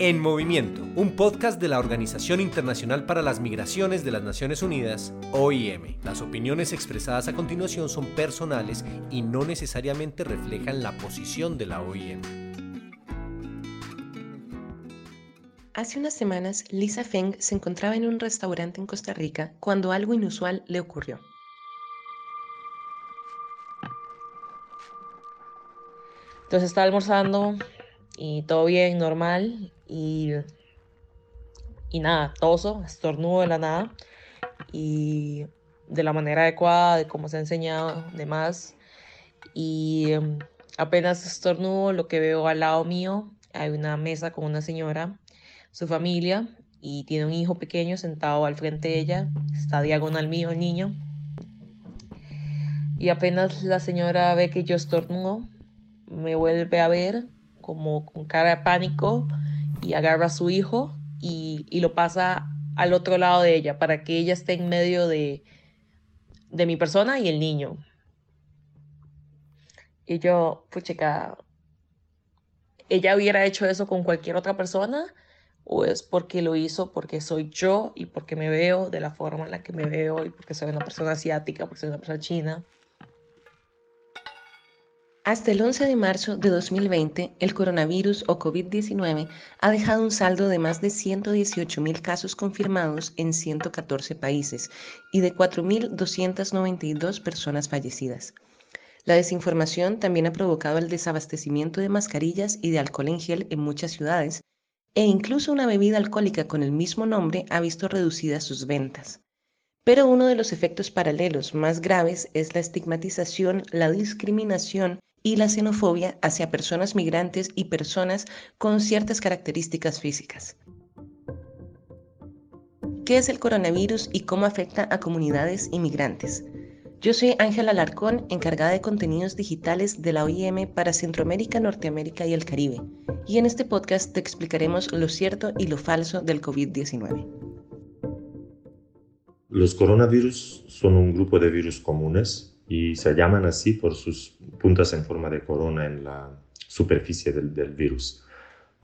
En Movimiento, un podcast de la Organización Internacional para las Migraciones de las Naciones Unidas, OIM. Las opiniones expresadas a continuación son personales y no necesariamente reflejan la posición de la OIM. Hace unas semanas, Lisa Feng se encontraba en un restaurante en Costa Rica cuando algo inusual le ocurrió. Entonces estaba almorzando y todo bien, normal. Y, y nada, toso, estornudo de la nada. Y de la manera adecuada, de cómo se ha enseñado, demás. Y em, apenas estornudo, lo que veo al lado mío, hay una mesa con una señora, su familia, y tiene un hijo pequeño sentado al frente de ella. Está diagonal mío el niño. Y apenas la señora ve que yo estornudo, me vuelve a ver como con cara de pánico y agarra a su hijo y, lo pasa al otro lado de ella para que ella esté en medio de, de mi persona y el niño. Y yo, pucheca, ¿ella hubiera hecho eso con cualquier otra persona? ¿O es porque lo hizo porque soy yo y porque me veo de la forma en la que me veo y porque soy una persona asiática, porque soy una persona china? Hasta el 11 de marzo de 2020, el coronavirus o COVID-19 ha dejado un saldo de más de 118.000 casos confirmados en 114 países y de 4.292 personas fallecidas. La desinformación también ha provocado el desabastecimiento de mascarillas y de alcohol en gel en muchas ciudades, e incluso una bebida alcohólica con el mismo nombre ha visto reducidas sus ventas. Pero uno de los efectos paralelos más graves es la estigmatización, la discriminación y la xenofobia hacia personas migrantes y personas con ciertas características físicas. ¿Qué es el coronavirus y cómo afecta a comunidades inmigrantes? Yo soy Ángela Alarcón, encargada de contenidos digitales de la OIM para Centroamérica, Norteamérica y el Caribe, y en este podcast te explicaremos lo cierto y lo falso del COVID-19. Los coronavirus son un grupo de virus comunes y se llaman así por sus puntas en forma de corona en la superficie del, virus.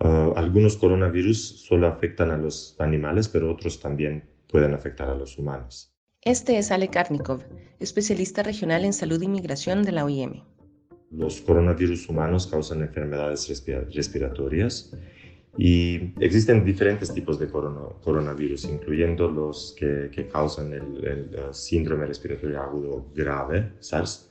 Ah, algunos coronavirus solo afectan a los animales, pero otros también pueden afectar a los humanos. Este es Ale Karnikov, especialista regional en salud y migración de la OIM. Los coronavirus humanos causan enfermedades respiratorias y existen diferentes tipos de coronavirus, incluyendo los que, causan el, síndrome respiratorio agudo grave, SARS,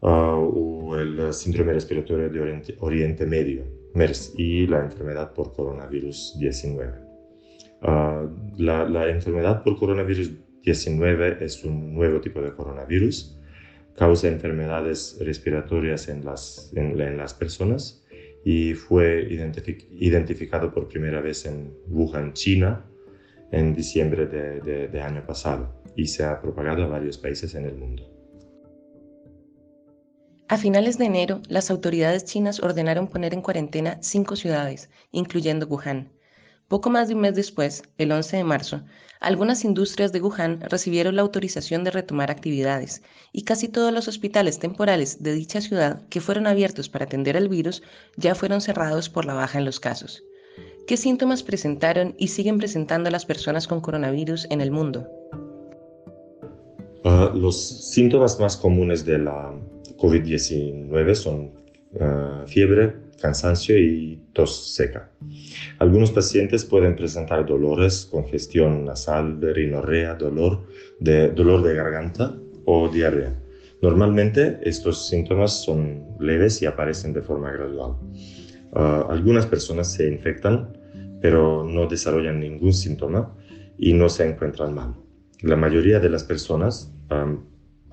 uh, o el síndrome respiratorio de Oriente, Medio, MERS, y la enfermedad por coronavirus 19. Uh, la, enfermedad por coronavirus 19 es un nuevo tipo de coronavirus, causa enfermedades respiratorias en las, en las personas y fue identificado por primera vez en Wuhan, China, en diciembre de, de, año pasado y se ha propagado a varios países en el mundo. A finales de enero, las autoridades chinas ordenaron poner en cuarentena cinco ciudades, incluyendo Wuhan. Poco más de un mes después, el 11 de marzo, algunas industrias de Wuhan recibieron la autorización de retomar actividades y casi todos los hospitales temporales de dicha ciudad que fueron abiertos para atender el virus ya fueron cerrados por la baja en los casos. ¿Qué síntomas presentaron y siguen presentando las personas con coronavirus en el mundo? Ah, los síntomas más comunes de la COVID-19 son ah, fiebre, cansancio y tos seca. Algunos pacientes pueden presentar dolores, congestión nasal, rinorrea, dolor de, dolor de garganta o diarrea. Normalmente estos síntomas son leves y aparecen de forma gradual. Ah, algunas personas se infectan, pero no desarrollan ningún síntoma y no se encuentran mal. La mayoría de las personas,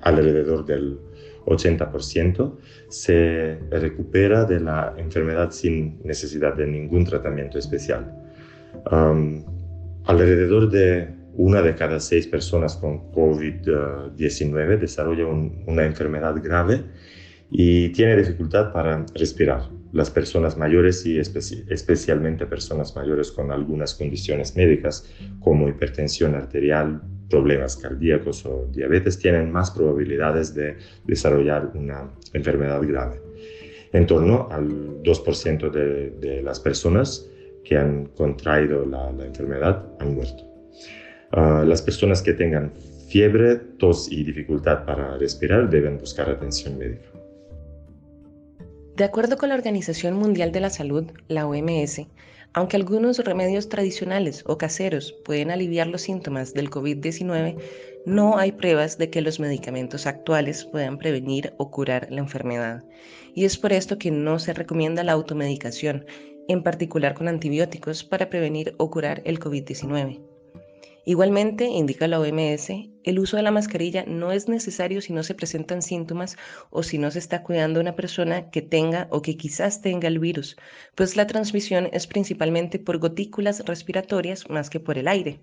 alrededor del 80%, se recupera de la enfermedad sin necesidad de ningún tratamiento especial. alrededor de una de cada seis personas con COVID-19 desarrolla una enfermedad grave y tiene dificultad para respirar. Las personas mayores y especialmente personas mayores con algunas condiciones médicas como hipertensión arterial, problemas cardíacos o diabetes tienen más probabilidades de desarrollar una enfermedad grave. En torno al 2% de, de, las personas que han contraído la, enfermedad han muerto. Uh, las personas que tengan fiebre, tos y dificultad para respirar deben buscar atención médica. De acuerdo con la Organización Mundial de la Salud, la OMS, aunque algunos remedios tradicionales o caseros pueden aliviar los síntomas del COVID-19, no hay pruebas de que los medicamentos actuales puedan prevenir o curar la enfermedad. Y es por esto que no se recomienda la automedicación, en particular con antibióticos, para prevenir o curar el COVID-19. Igualmente, indica la OMS, el uso de la mascarilla no es necesario si no se presentan síntomas o si no se está cuidando a una persona que tenga o que quizás tenga el virus, pues la transmisión es principalmente por gotículas respiratorias más que por el aire.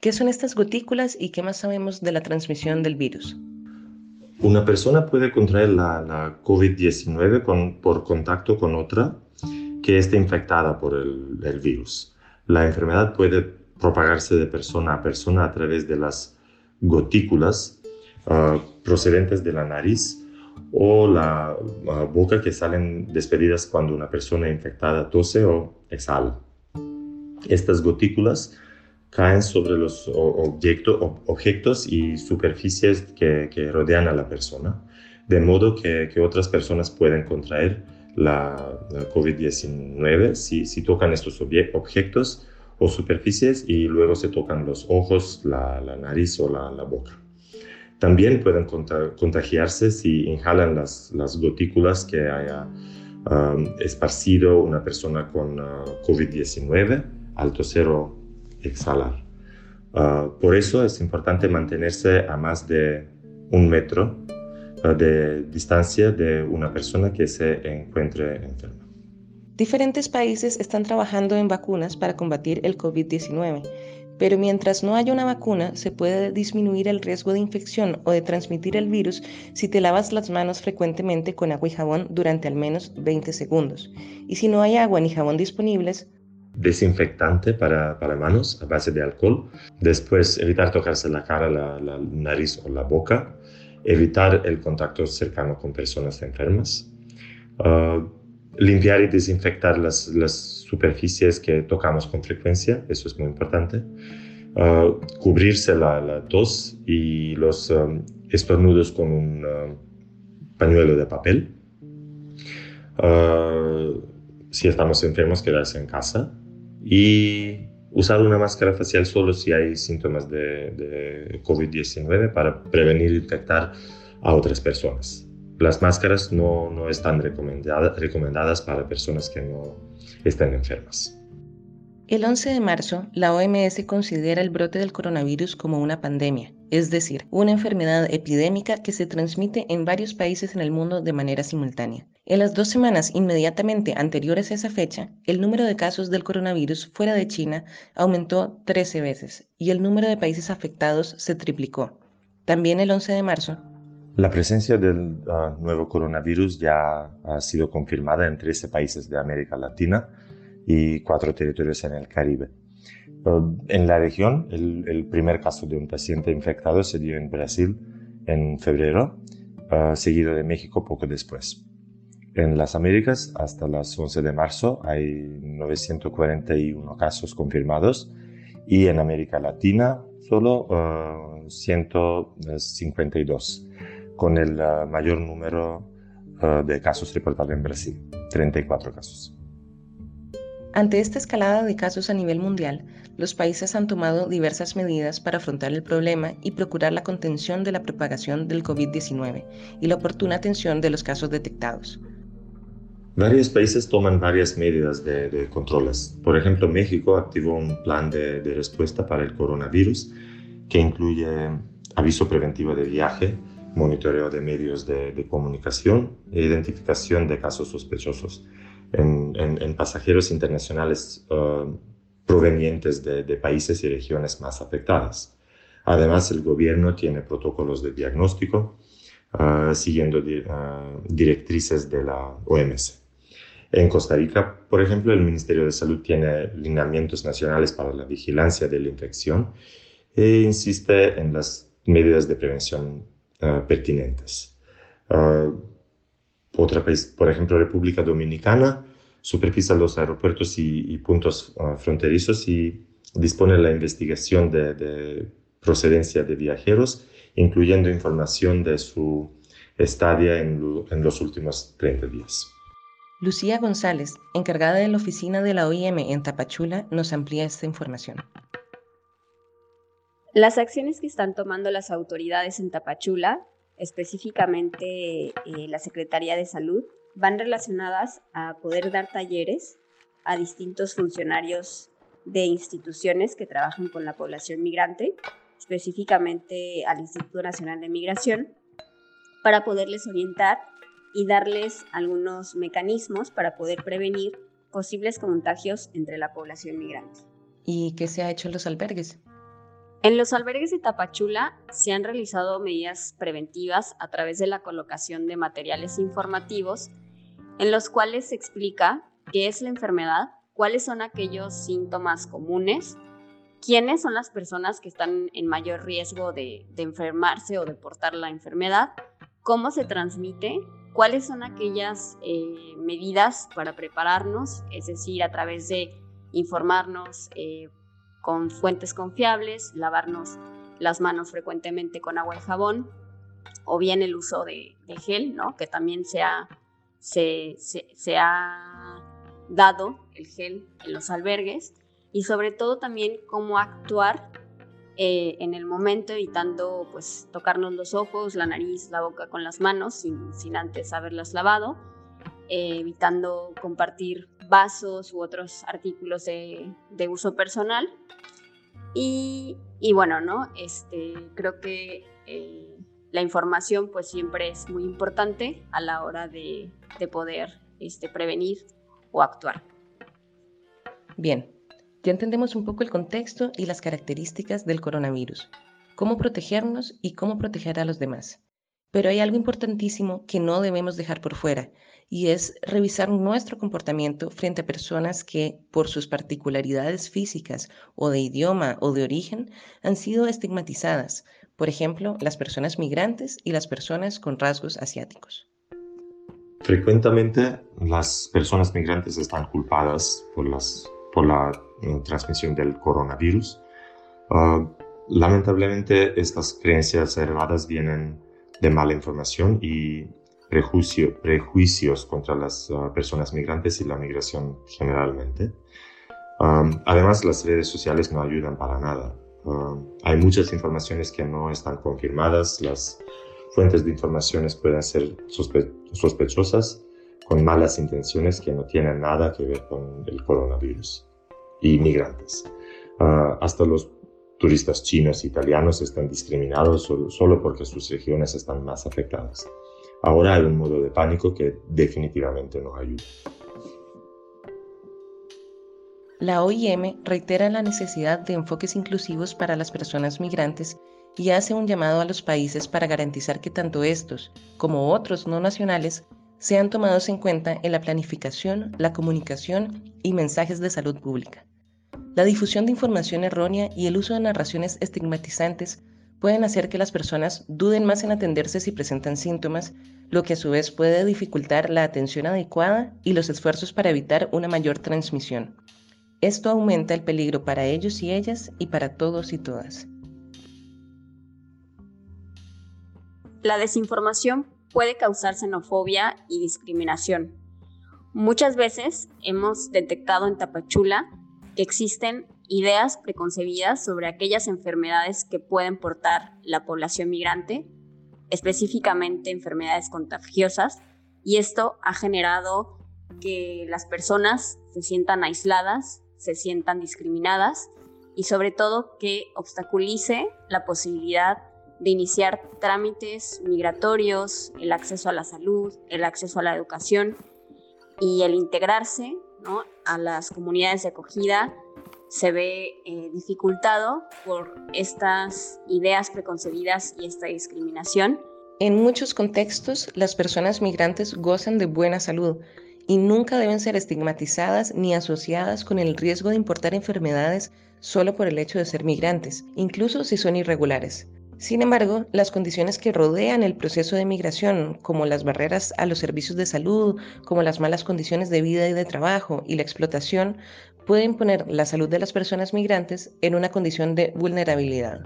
¿Qué son estas gotículas y qué más sabemos de la transmisión del virus? Una persona puede contraer la, COVID-19 por contacto con otra que esté infectada por el, el virus. La enfermedad puede propagarse de persona a persona a través de las gotículas ah, procedentes de la nariz o la ah, boca que salen despedidas cuando una persona infectada tose o exhala. Estas gotículas caen sobre los objetos y superficies que, rodean a la persona, de modo que, otras personas pueden contraer la, COVID-19 si, si, tocan estos objetos o superficies y luego se tocan los ojos, la, nariz o la, boca. También pueden contagiarse si inhalan las, gotículas que haya um, esparcido una persona con uh, COVID-19 al toser o exhalar. Uh, por eso es importante mantenerse a más de un metro uh, de distancia de una persona que se encuentre enferma. Diferentes países están trabajando en vacunas para combatir el COVID-19, pero mientras no haya una vacuna, se puede disminuir el riesgo de infección o de transmitir el virus si te lavas las manos frecuentemente con agua y jabón durante al menos 20 segundos. Y si no hay agua ni jabón disponibles, desinfectante para, para, manos a base de alcohol. Después, evitar tocarse la cara, la, nariz o la boca. Evitar el contacto cercano con personas enfermas. Ah, limpiar y desinfectar las, las, superficies que tocamos con frecuencia, eso es muy importante. Ah, cubrirse la, la, tos y los um, estornudos con un um, pañuelo de papel. Uh, si estamos enfermos, quedarse en casa. Y usar una máscara facial solo si hay síntomas de, de COVID-19 para prevenir infectar a otras personas las máscaras no, no están recomendadas, recomendadas para personas que no estén enfermas. El 11 de marzo, la OMS considera el brote del coronavirus como una pandemia, es decir, una enfermedad epidémica que se transmite en varios países en el mundo de manera simultánea. En las dos semanas inmediatamente anteriores a esa fecha, el número de casos del coronavirus fuera de China aumentó 13 veces y el número de países afectados se triplicó. También el 11 de marzo, la presencia del ah, nuevo coronavirus ya ha sido confirmada en 13 países de América Latina y cuatro territorios en el Caribe. en la región, el, primer caso de un paciente infectado se dio en Brasil en febrero, ah, seguido de México poco después. En las Américas, hasta las 11 de marzo, hay 941 casos confirmados y en América Latina solo 152 ah, con el ah, mayor número ah, de casos reportados en Brasil, 34 casos. Ante esta escalada de casos a nivel mundial, los países han tomado diversas medidas para afrontar el problema y procurar la contención de la propagación del COVID-19 y la oportuna atención de los casos detectados. Varios países toman varias medidas de, controles. Por ejemplo, México activó un plan de, de respuesta para el coronavirus que incluye aviso preventivo de viaje, monitoreo de medios de, comunicación e identificación de casos sospechosos en, pasajeros internacionales uh, provenientes de, países y regiones más afectadas. Además, el gobierno tiene protocolos de diagnóstico uh, siguiendo uh, directrices de la OMS. En Costa Rica, por ejemplo, el Ministerio de Salud tiene lineamientos nacionales para la vigilancia de la infección e insiste en las medidas de prevención Ah, pertinentes. País, por ejemplo, República Dominicana, supervisa los aeropuertos y, puntos ah, fronterizos y dispone la investigación de, procedencia de viajeros, incluyendo información de su estadia en, en los últimos 30 días. Lucía González, encargada de la oficina de la OIM en Tapachula, nos amplía esta información. Las acciones que están tomando las autoridades en Tapachula, específicamente eh, la Secretaría de Salud, van relacionadas a poder dar talleres a distintos funcionarios de instituciones que trabajan con la población migrante, específicamente al Instituto Nacional de Migración, para poderles orientar y darles algunos mecanismos para poder prevenir posibles contagios entre la población migrante. ¿Y qué se ha hecho en los albergues? En los albergues de Tapachula se han realizado medidas preventivas a través de la colocación de materiales informativos en los cuales se explica qué es la enfermedad, cuáles son aquellos síntomas comunes, quiénes son las personas que están en mayor riesgo de, enfermarse o de portar la enfermedad, cómo se transmite, cuáles son aquellas eh, medidas para prepararnos, es decir, a través de informarnos eh, con fuentes confiables, lavarnos las manos frecuentemente con agua y jabón, o bien el uso de, gel, ¿no? que también se ha, se, ha dado el gel en los albergues, y sobre todo también cómo actuar eh, en el momento, evitando pues tocarnos los ojos, la nariz, la boca con las manos sin antes haberlas lavado, eh, evitando compartir vasos u otros artículos de, uso personal. Y, bueno, ¿no? Este, creo que eh, la información pues siempre es muy importante a la hora de, poder este, prevenir o actuar. Bien, ya entendemos un poco el contexto y las características del coronavirus, cómo protegernos y cómo proteger a los demás. Pero hay algo importantísimo que no debemos dejar por fuera, y es revisar nuestro comportamiento frente a personas que, por sus particularidades físicas o de idioma o de origen, han sido estigmatizadas, por ejemplo, las personas migrantes y las personas con rasgos asiáticos. Frecuentemente las personas migrantes están culpadas por, la eh, transmisión del coronavirus. Ah, lamentablemente estas creencias erradas vienen de mala información y prejuicio, prejuicios contra las ah, personas migrantes y la migración generalmente. además, las redes sociales no ayudan para nada. hay muchas informaciones que no están confirmadas, las fuentes de informaciones pueden ser sospechosas con malas intenciones que no tienen nada que ver con el coronavirus y migrantes. Ah, hasta los turistas chinos e italianos están discriminados solo porque sus regiones están más afectadas. Ahora hay un modo de pánico que definitivamente nos ayuda. La OIM reitera la necesidad de enfoques inclusivos para las personas migrantes y hace un llamado a los países para garantizar que tanto estos como otros no nacionales sean tomados en cuenta en la planificación, la comunicación y mensajes de salud pública. La difusión de información errónea y el uso de narraciones estigmatizantes pueden hacer que las personas duden más en atenderse si presentan síntomas, lo que a su vez puede dificultar la atención adecuada y los esfuerzos para evitar una mayor transmisión. Esto aumenta el peligro para ellos y ellas y para todos y todas. La desinformación puede causar xenofobia y discriminación. Muchas veces hemos detectado en Tapachula existen ideas preconcebidas sobre aquellas enfermedades que pueden portar la población migrante, específicamente enfermedades contagiosas, y esto ha generado que las personas se sientan aisladas, se sientan discriminadas y sobre todo que obstaculice la posibilidad de iniciar trámites migratorios, el acceso a la salud, el acceso a la educación y el integrarse a las comunidades de acogida se ve eh, dificultado por estas ideas preconcebidas y esta discriminación. En muchos contextos, las personas migrantes gozan de buena salud y nunca deben ser estigmatizadas ni asociadas con el riesgo de importar enfermedades solo por el hecho de ser migrantes, incluso si son irregulares. Sin embargo, las condiciones que rodean el proceso de migración, como las barreras a los servicios de salud, como las malas condiciones de vida y de trabajo y la explotación, pueden poner la salud de las personas migrantes en una condición de vulnerabilidad.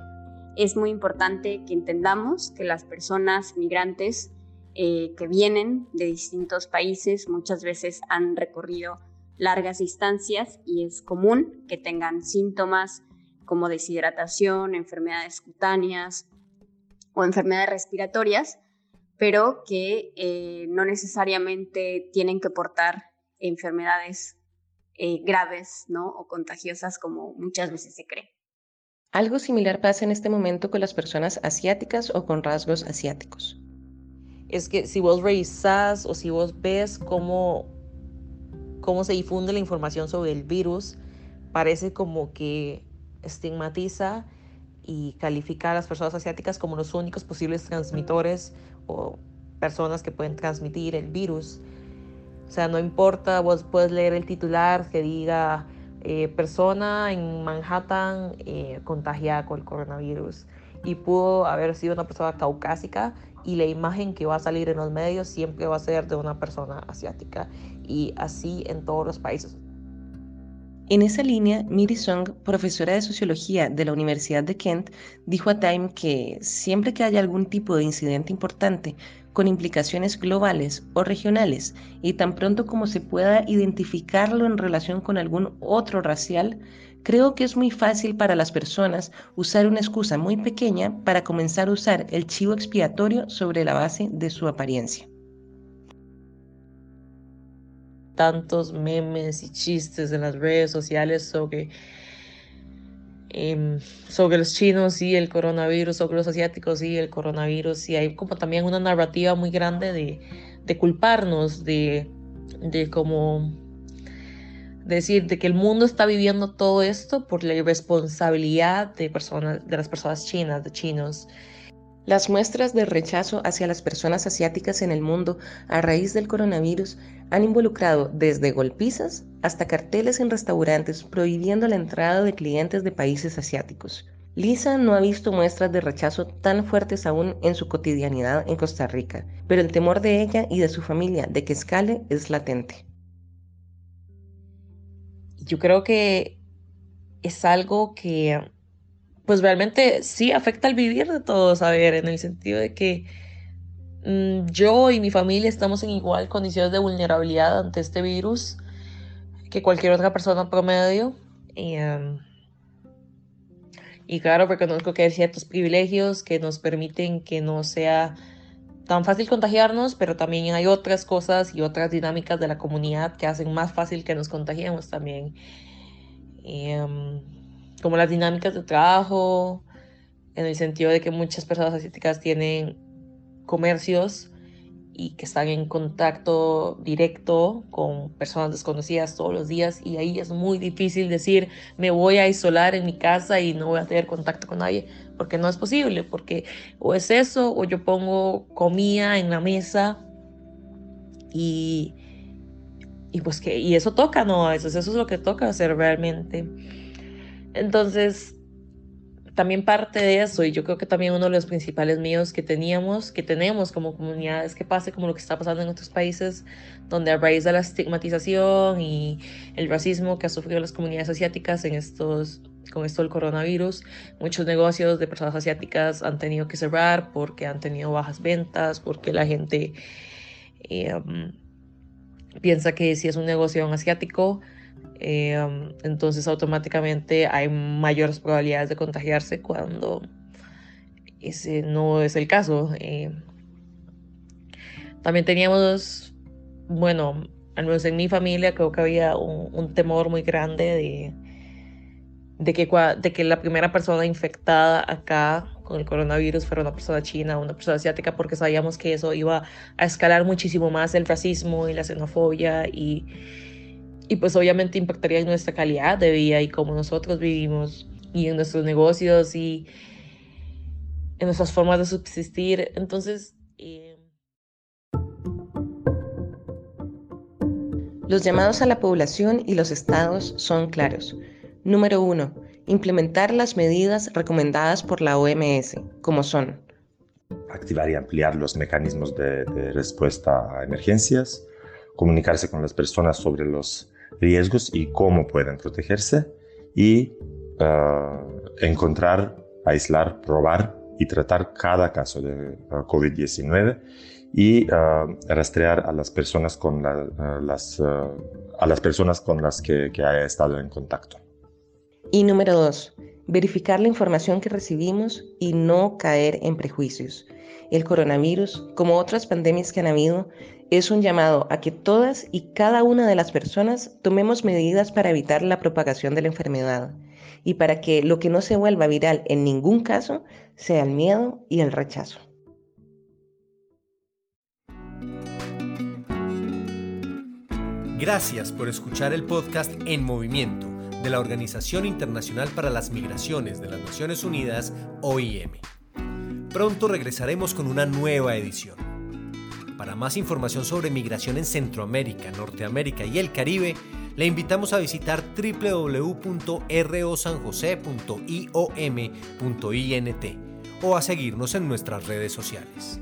Es muy importante que entendamos que las personas migrantes eh, que vienen de distintos países muchas veces han recorrido largas distancias y es común que tengan síntomas como deshidratación, enfermedades cutáneas o enfermedades respiratorias, pero que eh, no necesariamente tienen que portar enfermedades eh, graves ¿no? o contagiosas como muchas veces se cree. Algo similar pasa en este momento con las personas asiáticas o con rasgos asiáticos. Es que si vos revisás o si vos ves cómo, cómo se difunde la información sobre el virus, parece como que estigmatiza y califica a las personas asiáticas como los únicos posibles transmitores o personas que pueden transmitir el virus. O sea, no importa, vos puedes leer el titular que diga eh, persona en Manhattan eh, contagiada con el coronavirus y pudo haber sido una persona caucásica y la imagen que va a salir en los medios siempre va a ser de una persona asiática y así en todos los países. En esa línea, Miri Song, profesora de sociología de la Universidad de Kent, dijo a Time que siempre que haya algún tipo de incidente importante con implicaciones globales o regionales y tan pronto como se pueda identificarlo en relación con algún otro racial, creo que es muy fácil para las personas usar una excusa muy pequeña para comenzar a usar el chivo expiatorio sobre la base de su apariencia tantos memes y chistes en las redes sociales sobre, em, sobre los chinos y el coronavirus, sobre los asiáticos y el coronavirus. Y hay como también una narrativa muy grande de, de culparnos, de, de como decir de que el mundo está viviendo todo esto por la irresponsabilidad de personas de las personas chinas, de chinos. Las muestras de rechazo hacia las personas asiáticas en el mundo a raíz del coronavirus han involucrado desde golpizas hasta carteles en restaurantes prohibiendo la entrada de clientes de países asiáticos. Lisa no ha visto muestras de rechazo tan fuertes aún en su cotidianidad en Costa Rica, pero el temor de ella y de su familia de que escale es latente. Yo creo que es algo que pues realmente sí afecta al vivir de todos, a ver, en el sentido de que mm, yo y mi familia estamos en igual condiciones de vulnerabilidad ante este virus que cualquier otra persona promedio. Y, em, y claro, reconozco que hay ciertos privilegios que nos permiten que no sea tan fácil contagiarnos, pero también hay otras cosas y otras dinámicas de la comunidad que hacen más fácil que nos contagiemos también. Em, como las dinámicas de trabajo, en el sentido de que muchas personas asiáticas tienen comercios y que están en contacto directo con personas desconocidas todos los días y ahí es muy difícil decir me voy a isolar en mi casa y no voy a tener contacto con nadie porque no es posible porque o es eso o yo pongo comida en la mesa y y pues que y eso toca no eso, eso es lo que toca hacer realmente entonces, también parte de eso, y yo creo que también uno de los principales miedos que teníamos, que tenemos como comunidad, es que pase como lo que está pasando en otros países, donde a raíz de la estigmatización y el racismo que ha sufrido las comunidades asiáticas en estos, con esto del coronavirus, muchos negocios de personas asiáticas han tenido que cerrar porque han tenido bajas ventas, porque la gente eh, um, piensa que si es un negocio asiático, Em, entonces automáticamente hay mayores probabilidades de contagiarse cuando ese no es el caso. Em, también teníamos, bueno, al menos en mi familia creo que había un, temor muy grande de, de, que, de que la primera persona infectada acá con el coronavirus fuera una persona china una persona asiática porque sabíamos que eso iba a escalar muchísimo más el racismo y la xenofobia y y pues obviamente impactaría en nuestra calidad de vida y cómo nosotros vivimos y en nuestros negocios y en nuestras formas de subsistir. Entonces... Eh, los llamados a la población y los estados son claros. Número uno, implementar las medidas recomendadas por la OMS, como son activar y ampliar los mecanismos de, respuesta a emergencias, comunicarse con las personas sobre los riesgos y cómo pueden protegerse y uh, encontrar, aislar, probar y tratar cada caso de uh, COVID-19 y uh, rastrear a las personas con las, a las personas con las que, que haya estado en contacto. Y número dos, verificar la información que recibimos y no caer en prejuicios. El coronavirus, como otras pandemias que han habido, es un llamado a que todas y cada una de las personas tomemos medidas para evitar la propagación de la enfermedad y para que lo que no se vuelva viral en ningún caso sea el miedo y el rechazo. Gracias por escuchar el podcast En Movimiento de la Organización Internacional para las Migraciones de las Naciones Unidas, OIM. Pronto regresaremos con una nueva edición. Para más información sobre migración en Centroamérica, Norteamérica y el Caribe, le invitamos a visitar www.rosanjose.iom.int o a seguirnos en nuestras redes sociales.